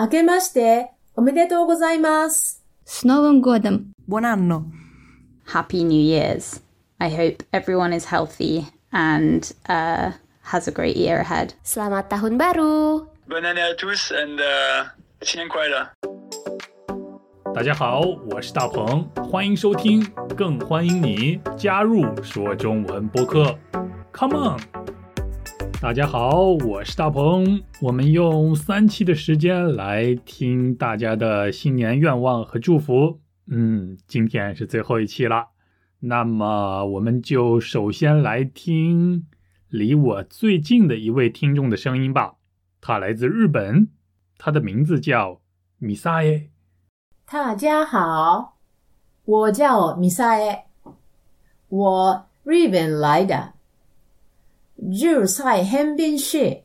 明けましておめでとうございます。С Новым годом! Buon anno! Happy New Year's! I hope everyone is healthy and uh, has a great year ahead. Selamat tahun baru! Bonne année à tous and uh, 新年快乐！大家好，我是大鹏，欢迎收听，更欢迎你加入说中文播客。Come on！大家好，我是大鹏，我们用三期的时间来听大家的新年愿望和祝福。嗯，今天是最后一期了，那么我们就首先来听离我最近的一位听众的声音吧。他来自日本，他的名字叫米萨耶。大家好，我叫米萨耶，我日本来的，日赛横滨市。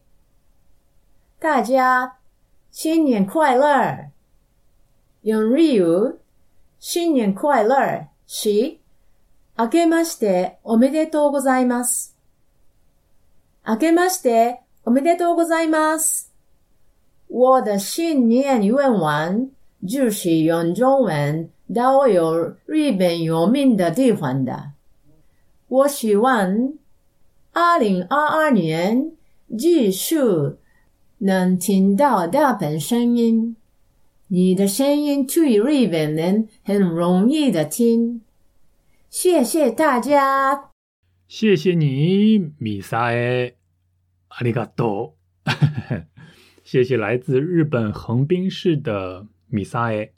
大家新年快乐！用日语新年快乐是明けましておめでとうございます。明けましておめでとうございます。我的新年愿望就是用中文到有日本有名的地方的。我希望二零二二年继续能听到大本声音。你的声音对日本人很容易的听。谢谢大家。谢谢你，米萨耶，阿里嘎多。谢谢来自日本横滨市的米萨耶。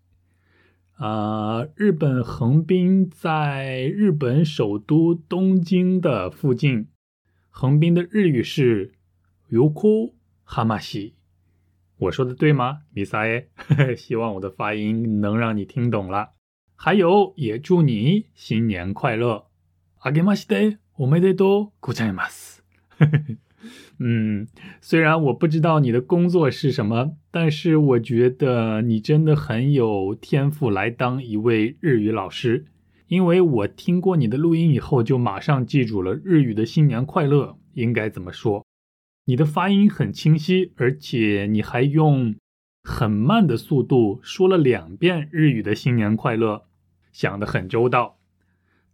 啊、日本横滨在日本首都东京的附近。横滨的日语是 “yoku hamashi”，我说的对吗 mi sai 希望我的发音能让你听懂了还有也祝你新年快乐。akimash dei ome dei do kuzaimas 嗯虽然我不知道你的工作是什么但是我觉得你真的很有天赋来当一位日语老师。因为我听过你的录音以后，就马上记住了日语的新年快乐应该怎么说。你的发音很清晰，而且你还用很慢的速度说了两遍日语的新年快乐，想得很周到。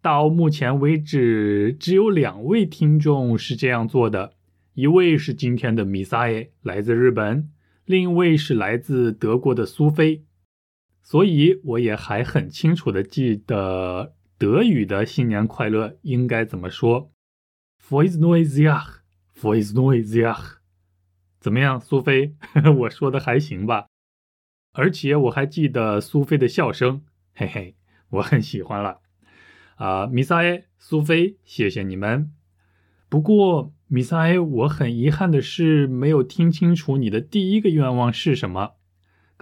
到目前为止，只有两位听众是这样做的，一位是今天的米萨耶，来自日本；另一位是来自德国的苏菲。所以我也还很清楚的记得德语的新年快乐应该怎么说 f o i s neues Jahr。For is noise Jahr，怎么样，苏菲？我说的还行吧？而且我还记得苏菲的笑声，嘿嘿，我很喜欢了。啊、米萨耶、苏菲，谢谢你们。不过，米萨耶，我很遗憾的是没有听清楚你的第一个愿望是什么。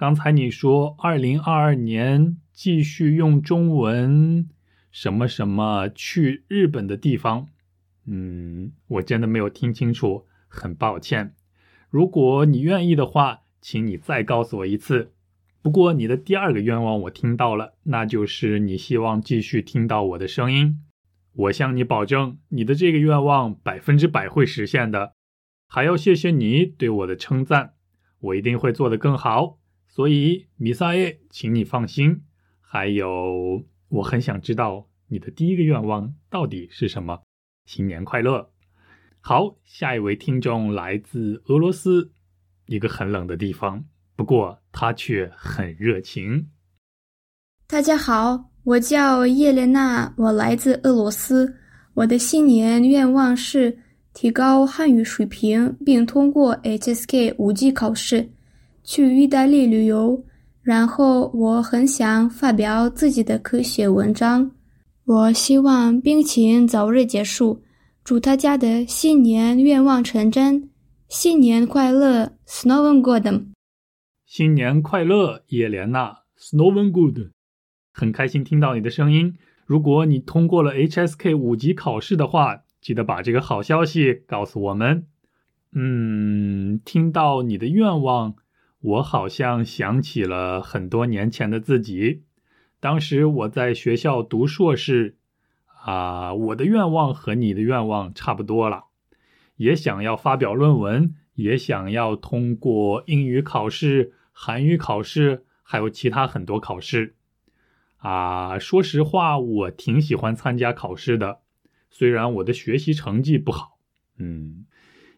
刚才你说二零二二年继续用中文什么什么去日本的地方。嗯，我真的没有听清楚，很抱歉。如果你愿意的话，请你再告诉我一次。不过你的第二个愿望我听到了，那就是你希望继续听到我的声音。我向你保证，你的这个愿望百分之百会实现的。还要谢谢你对我的称赞，我一定会做得更好。所以，米萨耶，请你放心。还有，我很想知道你的第一个愿望到底是什么。新年快乐！好，下一位听众来自俄罗斯，一个很冷的地方，不过他却很热情。大家好，我叫叶莲娜，我来自俄罗斯。我的新年愿望是提高汉语水平，并通过 HSK 五级考试，去意大利旅游。然后我很想发表自己的科学文章。我希望病情早日结束，祝大家的新年愿望成真，新年快乐 s n o w e n g o d。新年快乐，叶莲娜 s n o w e n Good。很开心听到你的声音。如果你通过了 HSK 五级考试的话，记得把这个好消息告诉我们。嗯，听到你的愿望，我好像想起了很多年前的自己。当时我在学校读硕士，啊，我的愿望和你的愿望差不多了，也想要发表论文，也想要通过英语考试韩语考试，还有其他很多考试。啊，说实话，我挺喜欢参加考试的，虽然我的学习成绩不好。嗯，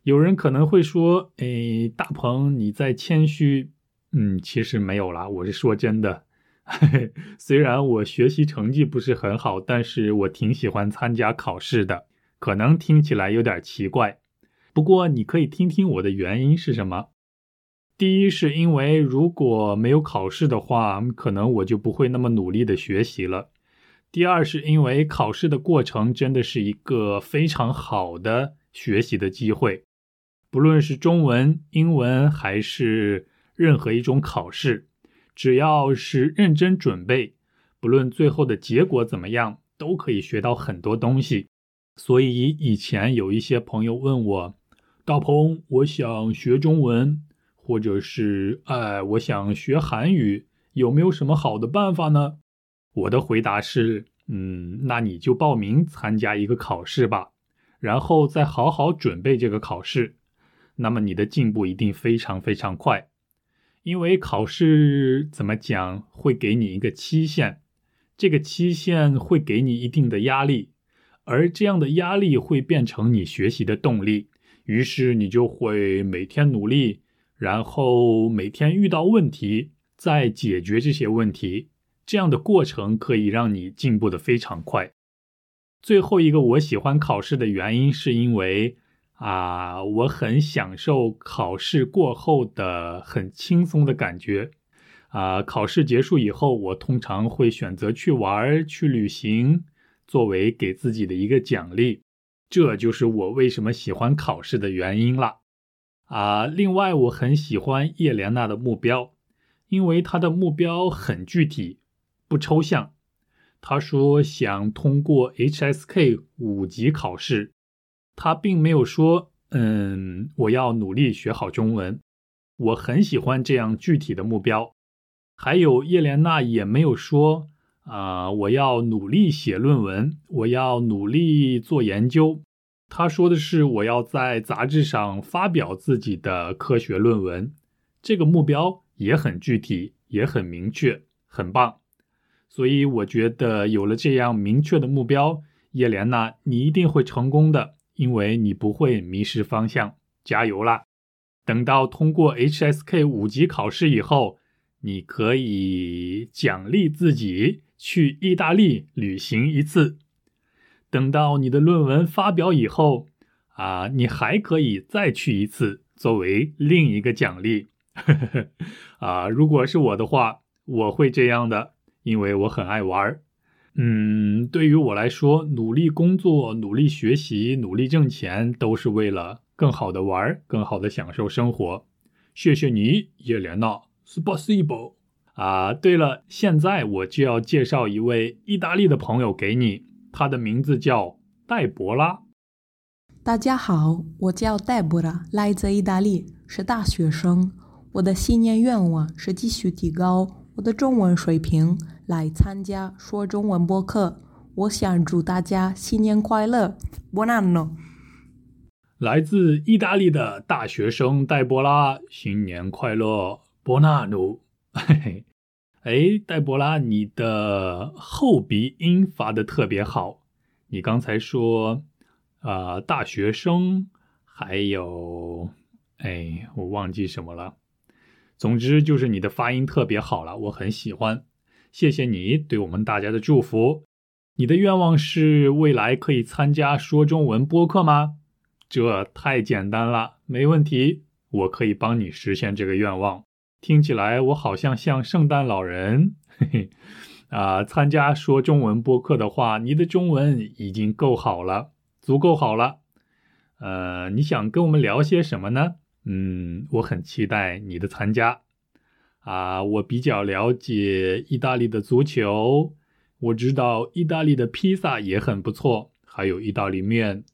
有人可能会说：“哎，大鹏，你在谦虚。”嗯，其实没有啦，我是说真的。虽然我学习成绩不是很好，但是我挺喜欢参加考试的。可能听起来有点奇怪，不过你可以听听我的原因是什么。第一，是因为如果没有考试的话，可能我就不会那么努力的学习了。第二，是因为考试的过程真的是一个非常好的学习的机会，不论是中文、英文还是任何一种考试，只要是认真准备，不论最后的结果怎么样，都可以学到很多东西。所以以前有一些朋友问我：“大鹏，我想学中文。”或者是哎，我想学韩语，有没有什么好的办法呢？我的回答是，嗯，那你就报名参加一个考试吧，然后再好好准备这个考试，那么你的进步一定非常非常快。因为考试怎么讲，会给你一个期限，这个期限会给你一定的压力，而这样的压力会变成你学习的动力，于是你就会每天努力。然后每天遇到问题，再解决这些问题，这样的过程可以让你进步的非常快。最后一个，我喜欢考试的原因是因为啊，我很享受考试过后的很轻松的感觉。啊，考试结束以后，我通常会选择去玩、去旅行，作为给自己的一个奖励。这就是我为什么喜欢考试的原因了。啊，另外我很喜欢叶莲娜的目标，因为她的目标很具体，不抽象。她说想通过 HSK 五级考试，他并没有说，嗯，我要努力学好中文。我很喜欢这样具体的目标。还有叶莲娜也没有说，啊，我要努力写论文，我要努力做研究。他说的是我要在杂志上发表自己的科学论文，这个目标也很具体，也很明确，很棒。所以我觉得有了这样明确的目标，叶莲娜，你一定会成功的，因为你不会迷失方向。加油啦！等到通过 HSK 五级考试以后，你可以奖励自己去意大利旅行一次。等到你的论文发表以后，啊，你还可以再去一次，作为另一个奖励。啊，如果是我的话，我会这样的，因为我很爱玩。嗯，对于我来说，努力工作、努力学习、努力挣钱，都是为了更好的玩，更好的享受生活。谢谢你，叶莲娜，Spasibo。啊，对了，现在我就要介绍一位意大利的朋友给你。他的名字叫黛博拉。大家好，我叫黛博拉，来自意大利，是大学生。我的新年愿望是继续提高我的中文水平，来参加说中文播客。我想祝大家新年快乐，Buon anno！来自意大利的大学生黛博拉，新年快乐，Buon anno！嘿嘿。哎，黛博拉，你的后鼻音发的特别好。你刚才说，啊，大学生，还有，哎，我忘记什么了。总之就是你的发音特别好了，我很喜欢。谢谢你对我们大家的祝福。你的愿望是未来可以参加说中文播客吗？这太简单了，没问题，我可以帮你实现这个愿望。听起来我好像像圣诞老人，嘿嘿，啊！参加说中文播客的话，你的中文已经够好了，足够好了。呃，你想跟我们聊些什么呢？嗯，我很期待你的参加。啊，我比较了解意大利的足球，我知道意大利的披萨也很不错，还有意大利面，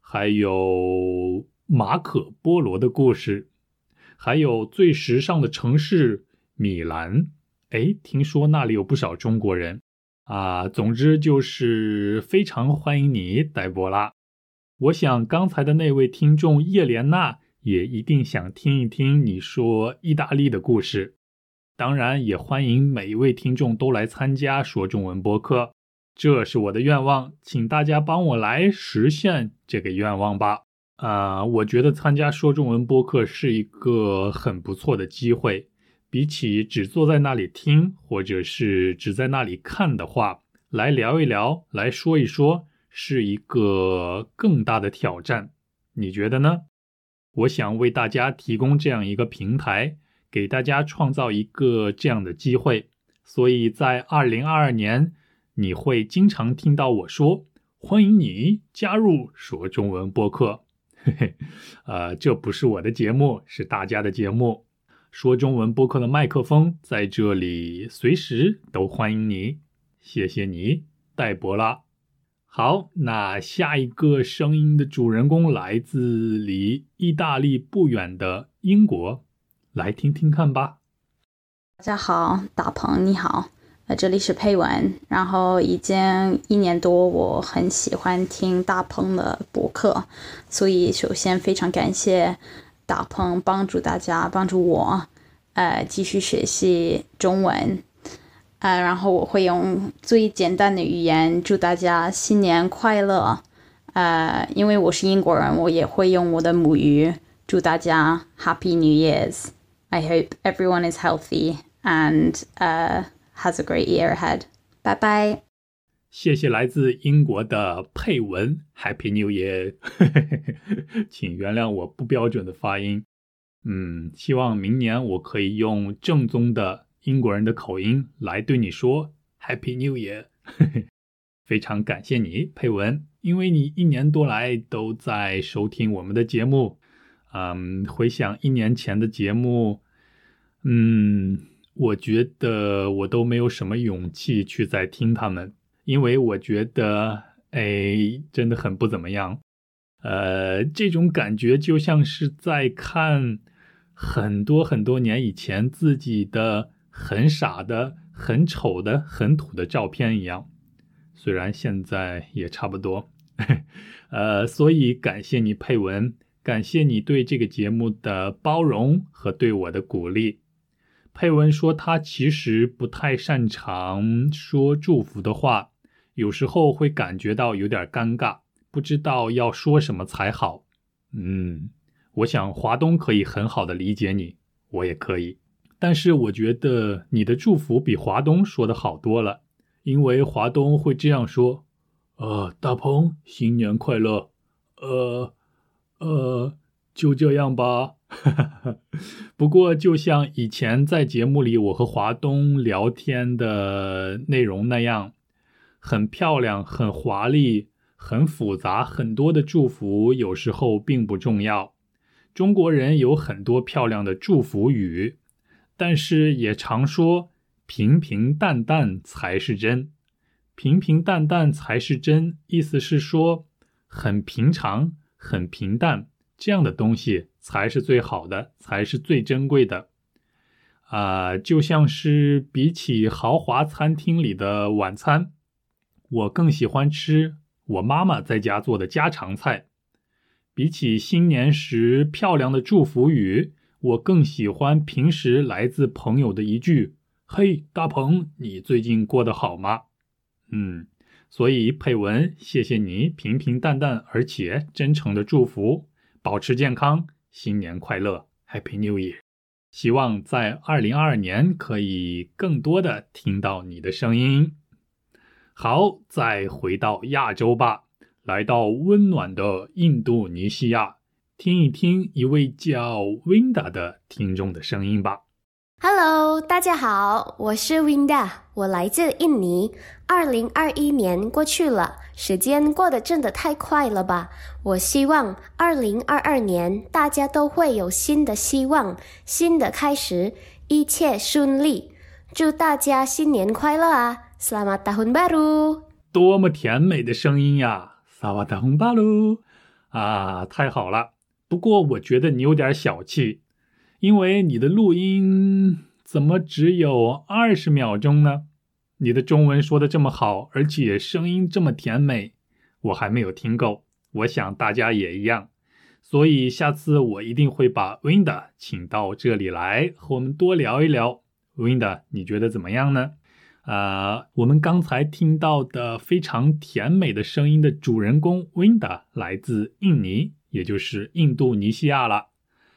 还有马可波罗的故事。还有最时尚的城市米兰，哎，听说那里有不少中国人啊。总之就是非常欢迎你，黛博拉。我想刚才的那位听众叶莲娜也一定想听一听你说意大利的故事。当然，也欢迎每一位听众都来参加说中文播客，这是我的愿望，请大家帮我来实现这个愿望吧。啊，我觉得参加说中文播客是一个很不错的机会，比起只坐在那里听，或者是只在那里看的话，来聊一聊，来说一说，是一个更大的挑战。你觉得呢？我想为大家提供这样一个平台。给大家创造一个这样的机会，所以在二零二二年，你会经常听到我说：“欢迎你加入说中文播客。”嘿嘿，呃，这不是我的节目，是大家的节目。说中文播客的麦克风在这里，随时都欢迎你。谢谢你，戴博拉。好，那下一个声音的主人公来自离意大利不远的英国。来听听看吧。大家好，大鹏你好，呃，这里是佩文。然后已经一年多，我很喜欢听大鹏的博客，所以首先非常感谢大鹏帮助大家，帮助我，呃，继续学习中文。呃，然后我会用最简单的语言祝大家新年快乐。呃，因为我是英国人，我也会用我的母语祝大家 Happy New Year's。I hope everyone is healthy and uh, has a great year ahead. Bye bye. 谢谢来自英国的佩文，Happy New Year！请原谅我不标准的发音。嗯，希望明年我可以用正宗的英国人的口音来对你说 Happy New Year。非常感谢你，佩文，因为你一年多来都在收听我们的节目。嗯，回想一年前的节目。 嗯，我觉得我都没有什么勇气去再听他们，因为我觉得，哎，真的很不怎么样。呃，这种感觉就像是在看很多很多年以前自己的很傻的、很丑的、很土的照片一样。虽然现在也差不多。呃，所以感谢你配文，感谢你对这个节目的包容和对我的鼓励。佩文说：“他其实不太擅长说祝福的话，有时候会感觉到有点尴尬，不知道要说什么才好。”嗯，我想华东可以很好的理解你，我也可以。但是我觉得你的祝福比华东说的好多了，因为华东会这样说：“呃，大鹏，新年快乐。”呃，呃，就这样吧。不过，就像以前在节目里我和华东聊天的内容那样，很漂亮、很华丽、很复杂、很多的祝福，有时候并不重要。中国人有很多漂亮的祝福语，但是也常说平平淡淡才是真，平平淡淡才是真，意思是说很平常、很平淡。这样的东西才是最好的，才是最珍贵的，啊，就像是比起豪华餐厅里的晚餐，我更喜欢吃我妈妈在家做的家常菜；比起新年时漂亮的祝福语，我更喜欢平时来自朋友的一句：“嘿，大鹏，你最近过得好吗？”嗯，所以佩文，谢谢你平平淡淡而且真诚的祝福。保持健康，新年快乐，Happy New Year！希望在二零二二年可以更多的听到你的声音。好，再回到亚洲吧，来到温暖的印度尼西亚，听一听一位叫 Winda 的听众的声音吧。Hello，大家好，我是 Winda，我来自印尼。二零二一年过去了，时间过得真的太快了吧！我希望二零二二年大家都会有新的希望、新的开始，一切顺利。祝大家新年快乐啊！Selamat tahun baru！多么甜美的声音呀！Selamat tahun baru！啊，太好了。不过我觉得你有点小气。因为你的录音怎么只有二十秒钟呢？你的中文说的这么好，而且声音这么甜美，我还没有听够。我想大家也一样，所以下次我一定会把 Winda 请到这里来和我们多聊一聊。Winda，你觉得怎么样呢？啊，我们刚才听到的非常甜美的声音的主人公 Winda 来自印尼，也就是印度尼西亚了。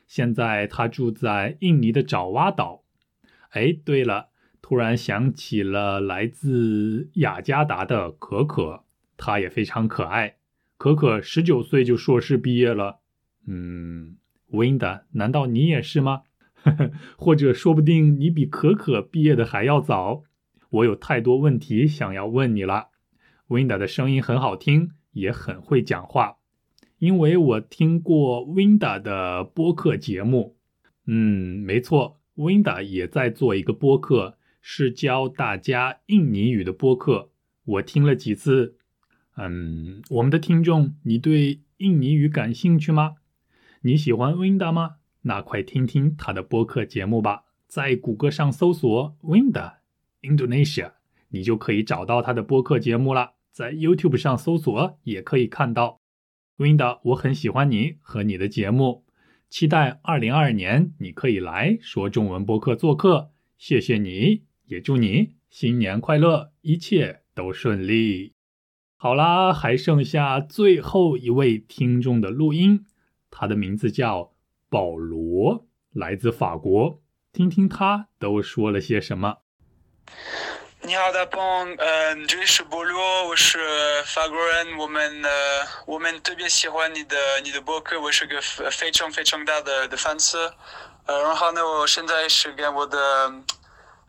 现在他住在印尼的爪哇岛。哎，对了，突然想起了来自雅加达的可可，她也非常可爱。可可十九岁就硕士毕业了。嗯，Wind，难道你也是吗？或者说不定你比可可毕业的还要早。我有太多问题想要问你了。Wind 的声音很好听，也很会讲话，因为我听过 Winda 的播客节目。嗯，没错，Winda 也在做一个播客，是教大家印尼语的播客。我听了几次。嗯，我们的听众，你对印尼语感兴趣吗？你喜欢 Winda 吗？那快听听他的播客节目吧，在谷歌上搜索 Winda Indonesia，你就可以找到他的播客节目了。在 YouTube 上搜索也可以看到。Winda，我很喜欢你和你的节目，期待二零二二年你可以来说中文播客做客。谢谢你，也祝你新年快乐，一切都顺利。好啦，还剩下最后一位听众的录音，他的名字叫保罗，来自法国，听听他都说了些什么。你好，大鹏，嗯，这里是保罗，我是法国人，我们呃，我们特别喜欢你的你的博客，我是个非常非常大的的粉丝，呃，然后呢，我现在是跟我的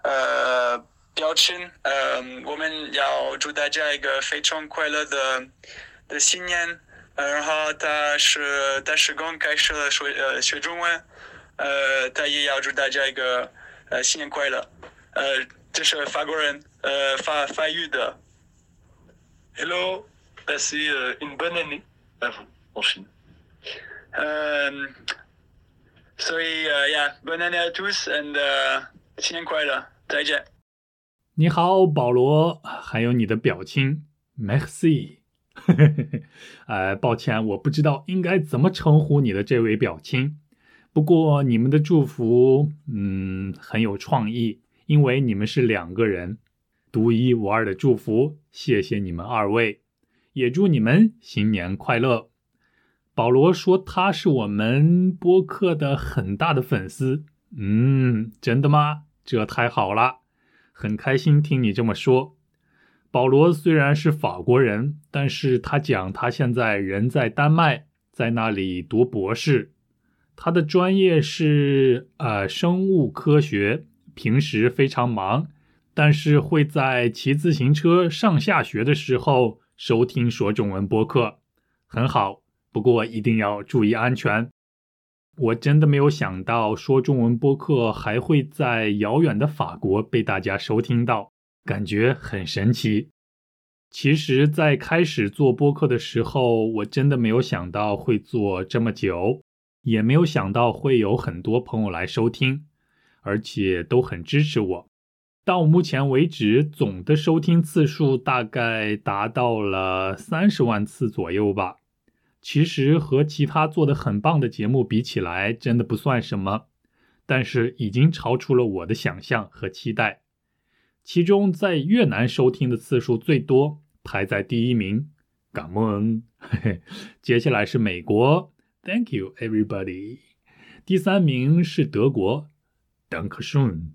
呃。表情，嗯，我们要祝大家一个非常快乐的的新年。然后他是他是刚开始了说呃学中文，呃，他也要祝大家一个呃新年快乐。呃，这是法国人，呃，法法语的。Hello, passez une bonne année à vous en Chine. 嗯，所以呃，Yeah，bonne année à tous，and 新年快乐，再见。你好，保罗，还有你的表亲，Merci。呃，抱歉，我不知道应该怎么称呼你的这位表亲。不过你们的祝福，嗯，很有创意，因为你们是两个人，独一无二的祝福。谢谢你们二位，也祝你们新年快乐。保罗说他是我们播客的很大的粉丝。嗯，真的吗？这太好了。很开心听你这么说。保罗虽然是法国人，但是他讲他现在人在丹麦，在那里读博士。他的专业是呃生物科学，平时非常忙，但是会在骑自行车上下学的时候收听说中文播客，很好。不过一定要注意安全。我真的没有想到，说中文播客还会在遥远的法国被大家收听到，感觉很神奇。其实，在开始做播客的时候，我真的没有想到会做这么久，也没有想到会有很多朋友来收听，而且都很支持我。到目前为止，总的收听次数大概达到了三十万次左右吧。其实和其他做的很棒的节目比起来，真的不算什么，但是已经超出了我的想象和期待。其中在越南收听的次数最多，排在第一名，感恩。接下来是美国，Thank you everybody。第三名是德国，Dankeschön。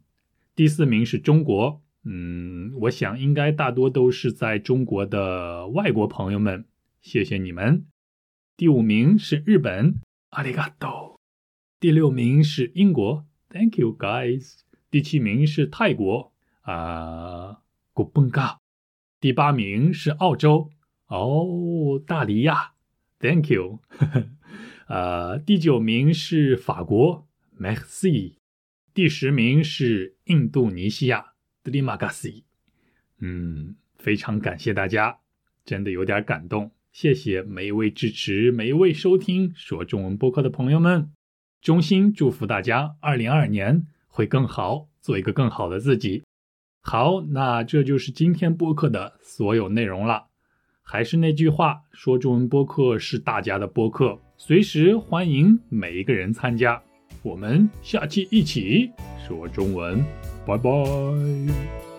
第四名是中国，嗯，我想应该大多都是在中国的外国朋友们，谢谢你们。第五名是日本，阿里嘎多。第六名是英国，Thank you guys。第七名是泰国，啊，古蹦嘎。第八名是澳洲，哦，大利亚，Thank you。呃，第九名是法国，Merci。第十名是印度尼西亚德里马 i 斯。嗯，非常感谢大家，真的有点感动。谢谢每一位支持、每一位收听说中文播客的朋友们，衷心祝福大家，二零二年会更好，做一个更好的自己。好，那这就是今天播客的所有内容了。还是那句话，说中文播客是大家的播客，随时欢迎每一个人参加。我们下期一起说中文拜拜。